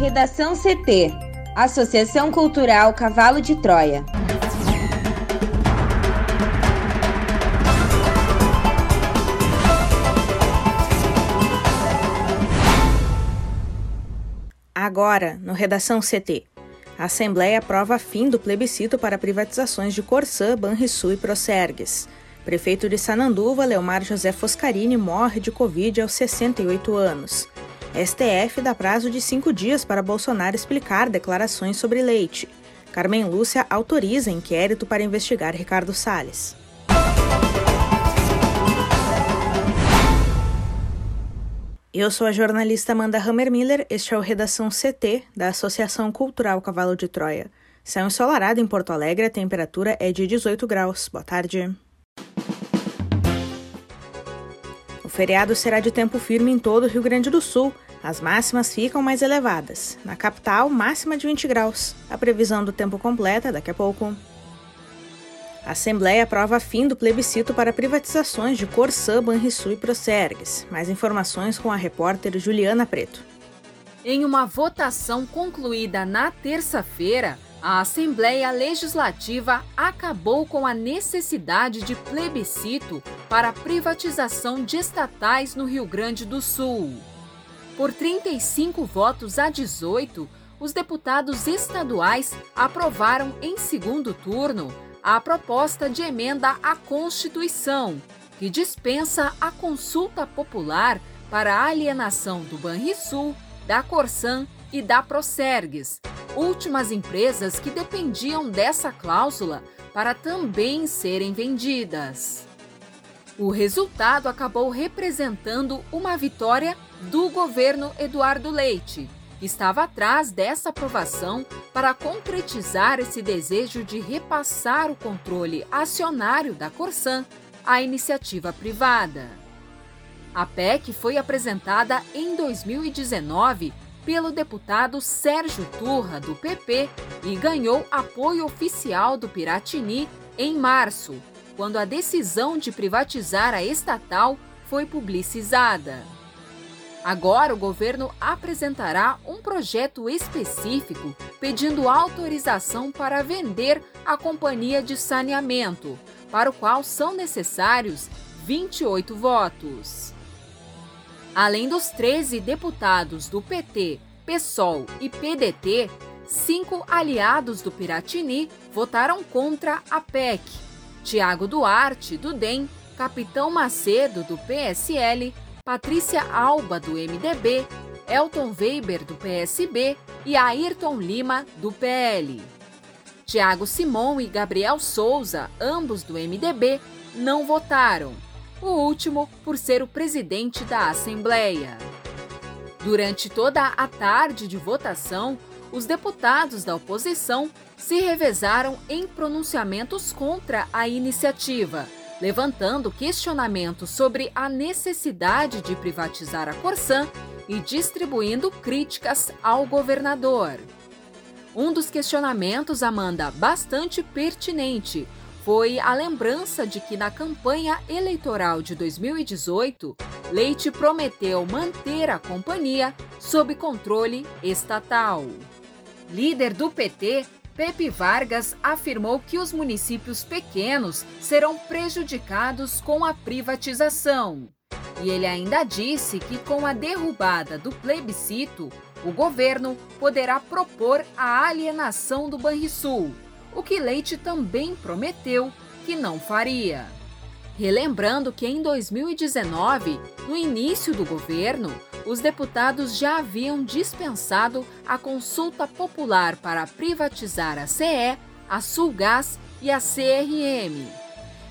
Redação CT Associação Cultural Cavalo de Troia. Agora, no Redação CT. A Assembleia aprova fim do plebiscito para privatizações de Corsã, Banrisul e Procergues. Prefeito de Sananduva, Leomar José Foscarini, morre de Covid aos 68 anos. STF dá prazo de cinco dias para Bolsonaro explicar declarações sobre leite. Carmen Lúcia autoriza inquérito para investigar Ricardo Salles. Eu sou a jornalista Amanda Hammermiller, este é o Redação CT da Associação Cultural Cavalo de Troia. Céu ensolarado em Porto Alegre, a temperatura é de 18 graus. Boa tarde. Feriado será de tempo firme em todo o Rio Grande do Sul. As máximas ficam mais elevadas. Na capital, máxima de 20 graus. A previsão do tempo completa daqui a pouco. A Assembleia aprova fim do plebiscito para privatizações de Corsã, Banrisul e Procergues. Mais informações com a repórter Juliana Preto. Em uma votação concluída na terça-feira, a Assembleia Legislativa acabou com a necessidade de plebiscito para a privatização de estatais no Rio Grande do Sul. Por 35 votos a 18, os deputados estaduais aprovaram em segundo turno a proposta de emenda à Constituição, que dispensa a consulta popular para a alienação do Banrisul, da Corsan e da Procergues, últimas empresas que dependiam dessa cláusula para também serem vendidas. O resultado acabou representando uma vitória do governo Eduardo Leite, que estava atrás dessa aprovação para concretizar esse desejo de repassar o controle acionário da Corsan à iniciativa privada. A PEC foi apresentada em 2019 pelo deputado Sérgio Turra, do PP, e ganhou apoio oficial do Piratini em março, quando a decisão de privatizar a estatal foi publicizada. Agora, o governo apresentará um projeto específico pedindo autorização para vender a companhia de saneamento, para o qual são necessários 28 votos. Além dos 13 deputados do PT, PSOL e PDT, cinco aliados do Piratini votaram contra a PEC. Tiago Duarte, do DEM, Capitão Macedo, do PSL, Patrícia Alba, do MDB, Elton Weber, do PSB e Ayrton Lima, do PL. Tiago Simon e Gabriel Souza, ambos do MDB, não votaram o último por ser o presidente da Assembleia. Durante toda a tarde de votação, os deputados da oposição se revezaram em pronunciamentos contra a iniciativa, levantando questionamentos sobre a necessidade de privatizar a Corsan e distribuindo críticas ao governador. Um dos questionamentos, Amanda, bastante pertinente, foi a lembrança de que na campanha eleitoral de 2018, Leite prometeu manter a companhia sob controle estatal. Líder do PT, Pepe Vargas afirmou que os municípios pequenos serão prejudicados com a privatização. E ele ainda disse que com a derrubada do plebiscito, o governo poderá propor a alienação do Banrisul o que Leite também prometeu que não faria. Relembrando que em 2019, no início do governo, os deputados já haviam dispensado a consulta popular para privatizar a CE, a Sulgás e a CRM.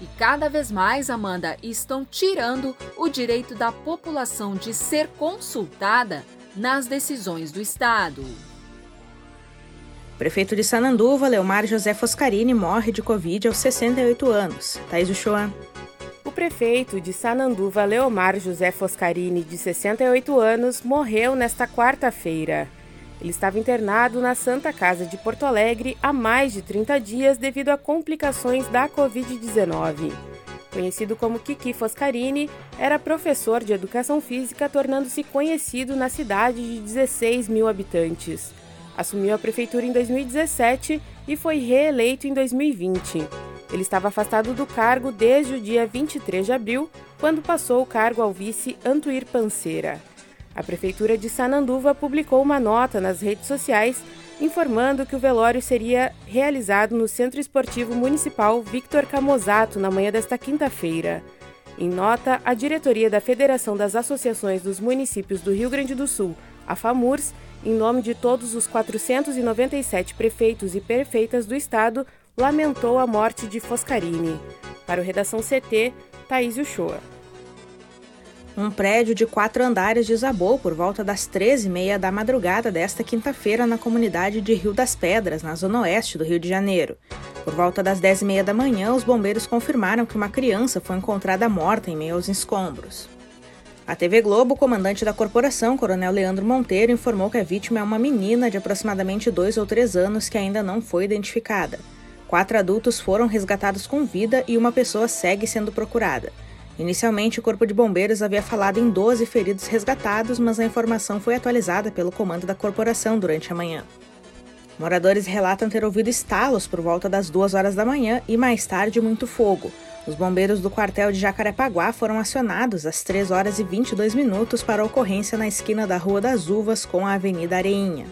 E cada vez mais, Amanda, estão tirando o direito da população de ser consultada nas decisões do Estado. Prefeito de Sananduva, Leomar José Foscarini, morre de Covid aos 68 anos. Thaís Uchoa. O prefeito de Sananduva, Leomar José Foscarini, de 68 anos, morreu nesta quarta-feira. Ele estava internado na Santa Casa de Porto Alegre há mais de 30 dias devido a complicações da Covid-19. conhecido como Kiki Foscarini, era professor de educação física, tornando-se conhecido na cidade de 16 mil habitantes. Assumiu a prefeitura em 2017 e foi reeleito em 2020. Ele estava afastado do cargo desde o dia 23 de abril, quando passou o cargo ao vice Antuir Panceira. A prefeitura de Sananduva publicou uma nota nas redes sociais informando que o velório seria realizado no Centro Esportivo Municipal Victor Camozato na manhã desta quinta-feira. Em nota, a diretoria da Federação das Associações dos Municípios do Rio Grande do Sul, a FAMURS, em nome de todos os 497 prefeitos e prefeitas do estado, lamentou a morte de Foscarini. Para o Redação CT, Thaís Uchoa. Um prédio de quatro andares desabou por volta das 13h30 da madrugada desta quinta-feira na comunidade de Rio das Pedras, na zona oeste do Rio de Janeiro. Por volta das 10h30 da manhã, os bombeiros confirmaram que uma criança foi encontrada morta em meio aos escombros. A TV Globo, comandante da corporação, Coronel Leandro Monteiro, informou que a vítima é uma menina de aproximadamente dois ou três anos que ainda não foi identificada. Quatro adultos foram resgatados com vida e uma pessoa segue sendo procurada. Inicialmente, o Corpo de Bombeiros havia falado em 12 feridos resgatados, mas a informação foi atualizada pelo comando da corporação durante a manhã. Moradores relatam ter ouvido estalos por volta das 2 horas da manhã e mais tarde muito fogo. Os bombeiros do quartel de Jacarepaguá foram acionados às 3 horas e 22 minutos para a ocorrência na esquina da Rua das Uvas com a Avenida Areinha.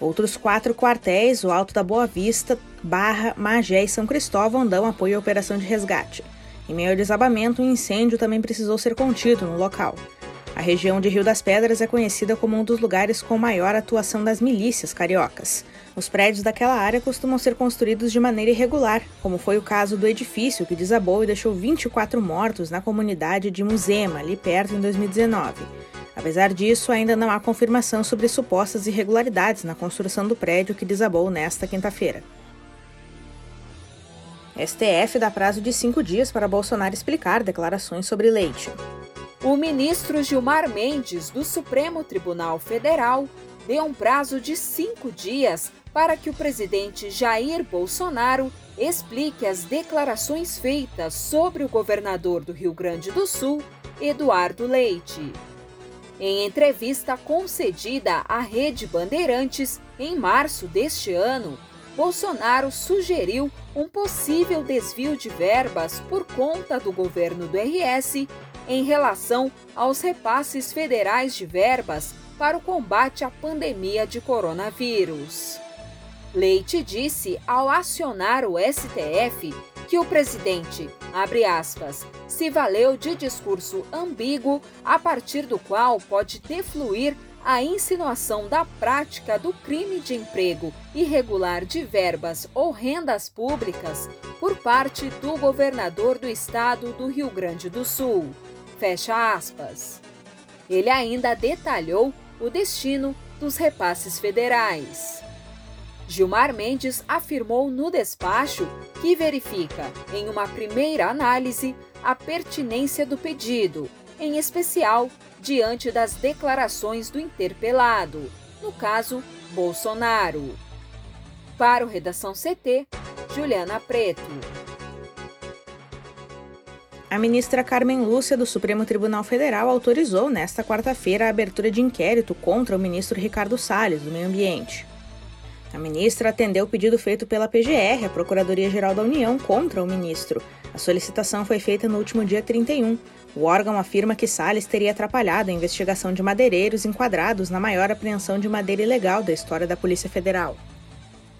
Outros quatro quartéis, o Alto da Boa Vista, Barra, Magé e São Cristóvão, dão apoio à operação de resgate. Em meio ao desabamento, um incêndio também precisou ser contido no local. A região de Rio das Pedras é conhecida como um dos lugares com maior atuação das milícias cariocas. Os prédios daquela área costumam ser construídos de maneira irregular, como foi o caso do edifício que desabou e deixou 24 mortos na comunidade de Muzema, ali perto, em 2019. Apesar disso, ainda não há confirmação sobre supostas irregularidades na construção do prédio que desabou nesta quinta-feira. STF dá prazo de cinco dias para Bolsonaro explicar declarações sobre leite. O ministro Gilmar Mendes, do Supremo Tribunal Federal, deu um prazo de cinco dias para que o presidente Jair Bolsonaro explique as declarações feitas sobre o governador do Rio Grande do Sul, Eduardo Leite. Em entrevista concedida à Rede Bandeirantes em março deste ano, Bolsonaro sugeriu um possível desvio de verbas por conta do governo do RS em relação aos repasses federais de verbas para o combate à pandemia de coronavírus. Leite disse ao acionar o STF que o presidente, abre aspas, se valeu de discurso ambíguo a partir do qual pode defluir a insinuação da prática do crime de emprego irregular de verbas ou rendas públicas por parte do governador do estado do Rio Grande do Sul. Fecha aspas. Ele ainda detalhou o destino dos repasses federais. Gilmar Mendes afirmou no despacho que verifica, em uma primeira análise, a pertinência do pedido, em especial diante das declarações do interpelado, no caso, Bolsonaro. Para o Redação CT, Juliana Preto. A ministra Carmen Lúcia do Supremo Tribunal Federal autorizou nesta quarta-feira a abertura de inquérito contra o ministro Ricardo Salles, do Meio Ambiente. A ministra atendeu o pedido feito pela PGR, a Procuradoria-Geral da União, contra o ministro. A solicitação foi feita no último dia 31, o órgão afirma que Salles teria atrapalhado a investigação de madeireiros enquadrados na maior apreensão de madeira ilegal da história da Polícia Federal.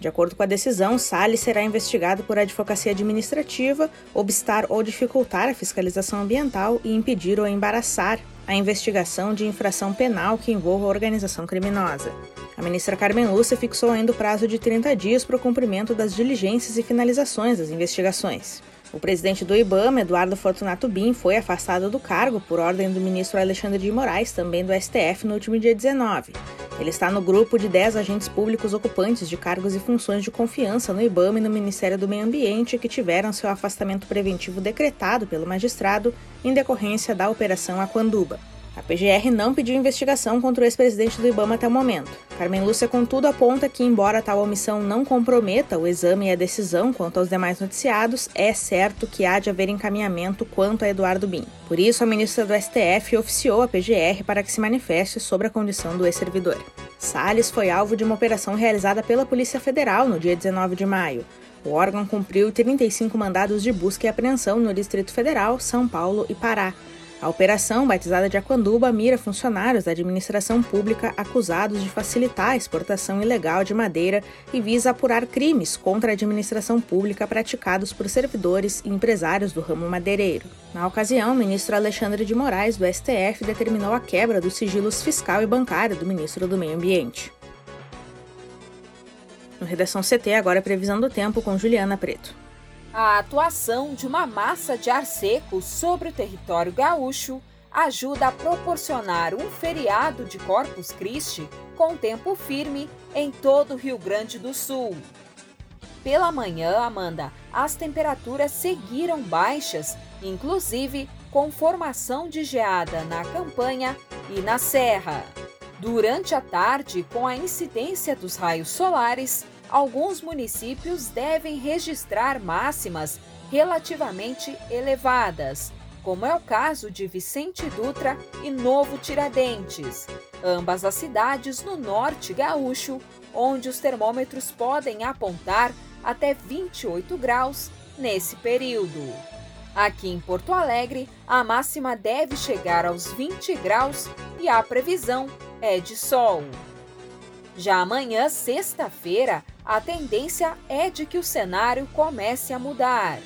De acordo com a decisão, Salles será investigado por advocacia administrativa, obstar ou dificultar a fiscalização ambiental e impedir ou embaraçar a investigação de infração penal que envolva organização criminosa. A ministra Carmen Lúcia fixou ainda o prazo de 30 dias para o cumprimento das diligências e finalizações das investigações. O presidente do IBAMA, Eduardo Fortunato Bin, foi afastado do cargo por ordem do ministro Alexandre de Moraes, também do STF, no último dia 19. Ele está no grupo de 10 agentes públicos ocupantes de cargos e funções de confiança no IBAMA e no Ministério do Meio Ambiente que tiveram seu afastamento preventivo decretado pelo magistrado em decorrência da Operação Aquanduba. A PGR não pediu investigação contra o ex-presidente do Ibama até o momento. Carmen Lúcia, contudo, aponta que, embora tal omissão não comprometa o exame e a decisão quanto aos demais noticiados, é certo que há de haver encaminhamento quanto a Eduardo Bin. Por isso, a ministra do STF oficiou a PGR para que se manifeste sobre a condição do ex-servidor. Salles foi alvo de uma operação realizada pela Polícia Federal no dia 19 de maio. O órgão cumpriu 35 mandados de busca e apreensão no Distrito Federal, São Paulo e Pará. A operação, batizada de Aquanduba, mira funcionários da administração pública acusados de facilitar a exportação ilegal de madeira e visa apurar crimes contra a administração pública praticados por servidores e empresários do ramo madeireiro. Na ocasião, o ministro Alexandre de Moraes, do STF, determinou a quebra dos sigilos fiscal e bancário do ministro do Meio Ambiente. No Redação CT, agora a previsão do tempo com Juliana Preto. A atuação de uma massa de ar seco sobre o território gaúcho ajuda a proporcionar um feriado de Corpus Christi com tempo firme em todo o Rio Grande do Sul. Pela manhã, Amanda, as temperaturas seguiram baixas, inclusive com formação de geada na campanha e na serra. Durante a tarde, com a incidência dos raios solares, alguns municípios devem registrar máximas relativamente elevadas, como é o caso de Vicente Dutra e Novo Tiradentes, ambas as cidades no norte gaúcho, onde os termômetros podem apontar até 28 graus nesse período. Aqui em Porto Alegre, a máxima deve chegar aos 20 graus e a previsão é de sol. Já amanhã, sexta-feira, a tendência é de que o cenário comece a mudar.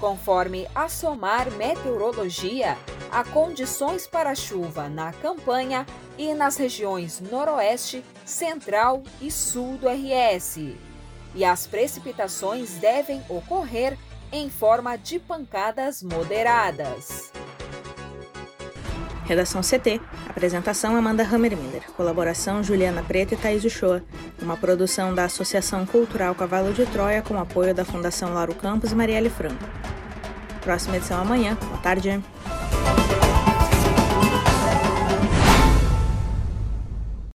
Conforme a Somar Meteorologia, há condições para chuva na campanha e nas regiões noroeste, central e sul do RS. E as precipitações devem ocorrer em forma de pancadas moderadas. Redação CT. Apresentação Amanda Hammermiller. Colaboração Juliana Preta e Thaís Uchoa. Uma produção da Associação Cultural Cavalo de Troia com apoio da Fundação Lauro Campos e Marielle Franco. Próxima edição amanhã. Boa tarde.